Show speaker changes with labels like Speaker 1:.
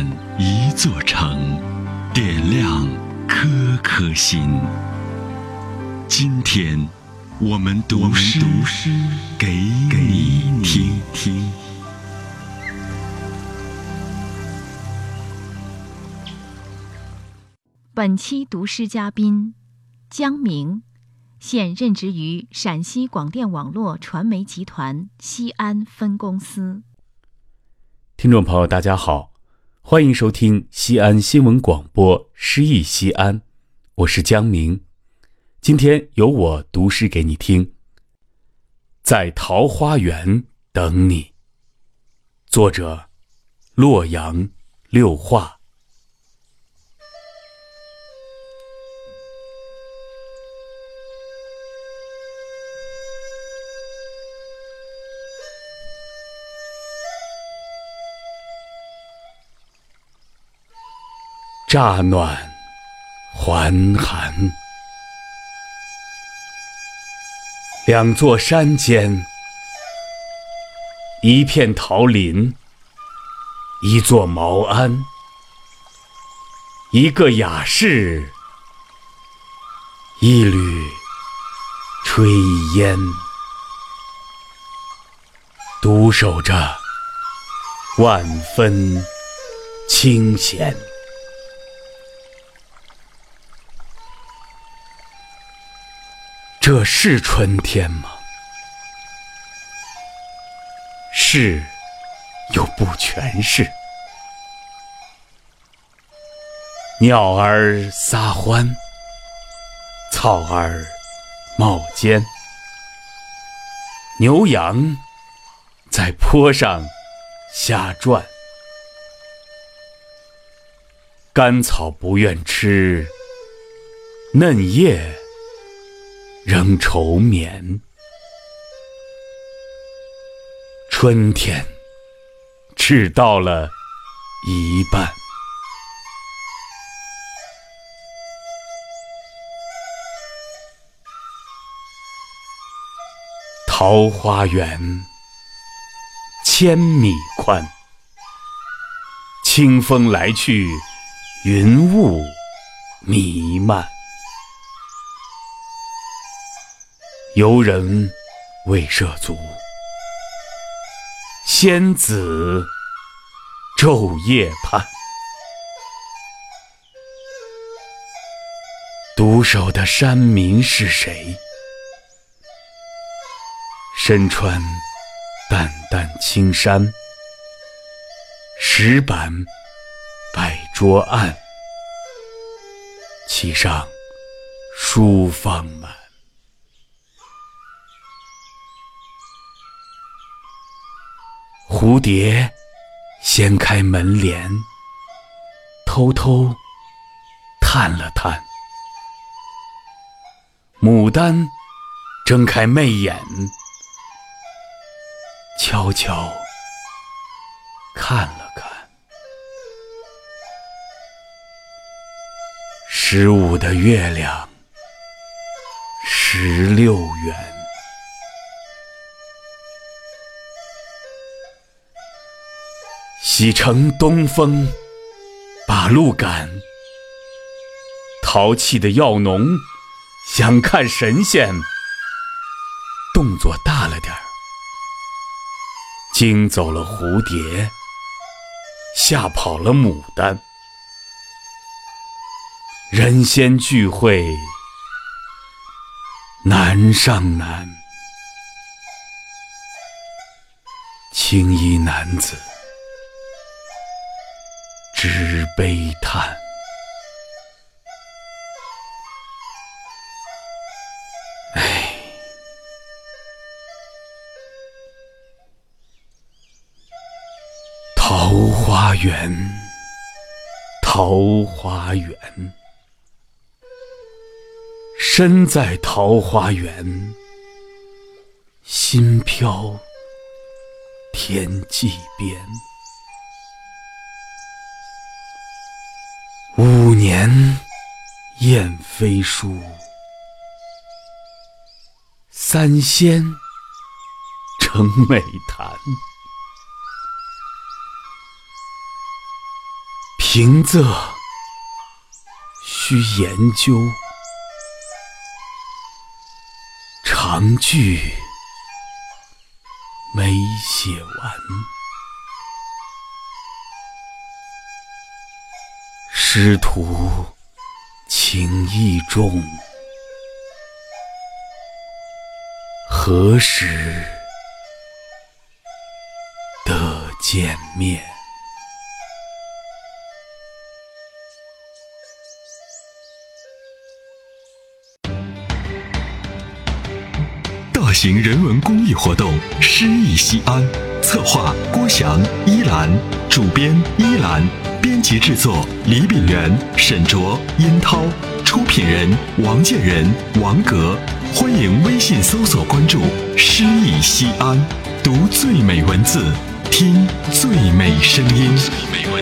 Speaker 1: 满一座城，点亮颗颗心。今天，我们读诗给你听听。
Speaker 2: 本期读诗嘉宾江明，现任职于陕西广电网络传媒集团西安分公司。
Speaker 3: 听众朋友，大家好，欢迎收听西安新闻广播《诗意西安》，我是江明。今天由我读诗给你听。在桃花源等你。作者：洛阳六画。乍暖还寒，两座山间，一片桃林，一座茅庵，一个雅士，一缕炊烟，独守着万分清闲。这是春天吗？是，又不全是。鸟儿撒欢，草儿冒尖，牛羊在坡上瞎转，甘草不愿吃，嫩叶。仍愁眠，春天只到了一半。桃花源千米宽，清风来去，云雾弥漫。游人未涉足，仙子昼夜盼。独守的山民是谁？身穿淡淡青衫，石板摆桌案，其上书放满。蝴蝶掀开门帘，偷偷探了探；牡丹睁开媚眼，悄悄看了看。十五的月亮，十六圆。几乘东风把路赶，淘气的药农想看神仙，动作大了点儿，惊走了蝴蝶，吓跑了牡丹。人仙聚会难上难，青衣男子。之悲叹，唉，桃花源，桃花源，身在桃花源，心飘天际边。五年雁飞书，三仙成美谈。平仄需研究，长句没写完。师徒情意重，何时得见面？
Speaker 1: 大型人文公益活动《诗意西安》，策划郭翔、依兰，主编依兰，编辑制作李炳源、沈卓、殷涛，出品人王建仁、王格。欢迎微信搜索关注“诗意西安”，读最美文字，听最美声音。最美文。